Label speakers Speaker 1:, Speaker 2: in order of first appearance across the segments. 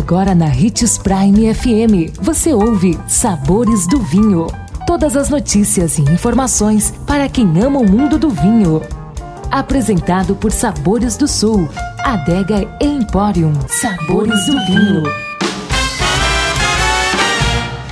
Speaker 1: Agora na Ritz Prime FM, você ouve Sabores do Vinho. Todas as notícias e informações para quem ama o mundo do vinho. Apresentado por Sabores do Sul, Adega Emporium. Sabores do Vinho.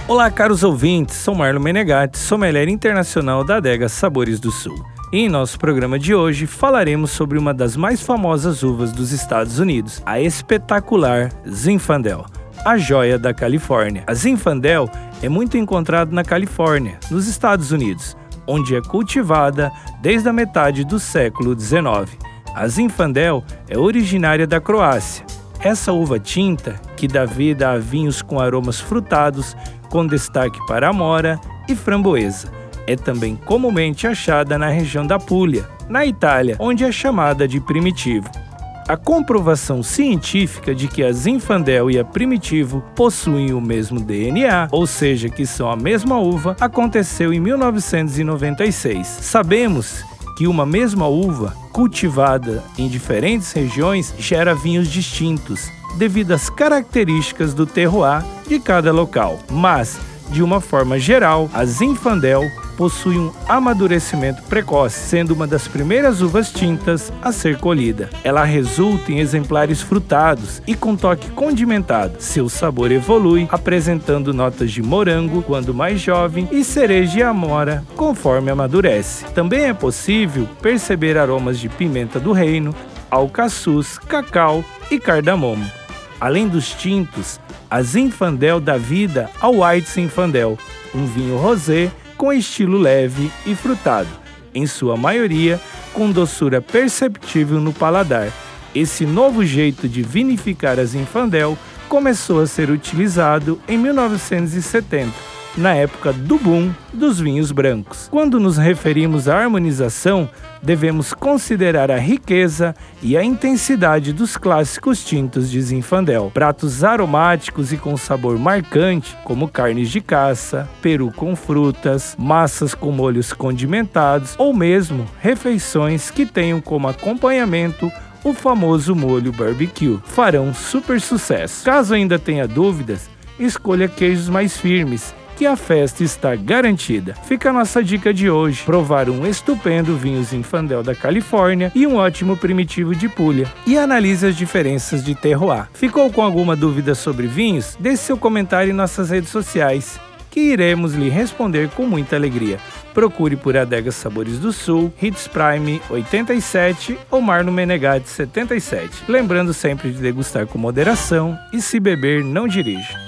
Speaker 2: Olá, caros ouvintes. Sou Marlon Menegatti, sommelier internacional da Adega Sabores do Sul. Em nosso programa de hoje falaremos sobre uma das mais famosas uvas dos Estados Unidos, a espetacular Zinfandel, a joia da Califórnia. A Zinfandel é muito encontrada na Califórnia, nos Estados Unidos, onde é cultivada desde a metade do século XIX. A Zinfandel é originária da Croácia. Essa uva tinta, que dá vida a vinhos com aromas frutados, com destaque para amora e framboesa é também comumente achada na região da Puglia, na Itália, onde é chamada de primitivo. A comprovação científica de que a Zinfandel e a Primitivo possuem o mesmo DNA, ou seja, que são a mesma uva, aconteceu em 1996. Sabemos que uma mesma uva, cultivada em diferentes regiões, gera vinhos distintos, devido às características do terroir de cada local. Mas, de uma forma geral, a Zinfandel possui um amadurecimento precoce, sendo uma das primeiras uvas tintas a ser colhida. Ela resulta em exemplares frutados e com toque condimentado. Seu sabor evolui, apresentando notas de morango quando mais jovem e cereja e amora conforme amadurece. Também é possível perceber aromas de pimenta do reino, alcaçuz, cacau e cardamomo. Além dos tintos, a Zinfandel dá vida ao White Zinfandel, um vinho rosé com estilo leve e frutado, em sua maioria com doçura perceptível no paladar. Esse novo jeito de vinificar a Zinfandel começou a ser utilizado em 1970 na época do boom dos vinhos brancos. Quando nos referimos à harmonização, devemos considerar a riqueza e a intensidade dos clássicos tintos de Zinfandel. Pratos aromáticos e com sabor marcante, como carnes de caça, peru com frutas, massas com molhos condimentados ou mesmo refeições que tenham como acompanhamento o famoso molho barbecue, farão super sucesso. Caso ainda tenha dúvidas, escolha queijos mais firmes que a festa está garantida. Fica a nossa dica de hoje: provar um estupendo vinho Zinfandel da Califórnia e um ótimo primitivo de Puglia. E analise as diferenças de terroir. Ficou com alguma dúvida sobre vinhos? Deixe seu comentário em nossas redes sociais que iremos lhe responder com muita alegria. Procure por Adega Sabores do Sul, Hits Prime 87 ou Marno Menegatti 77. Lembrando sempre de degustar com moderação e se beber, não dirija.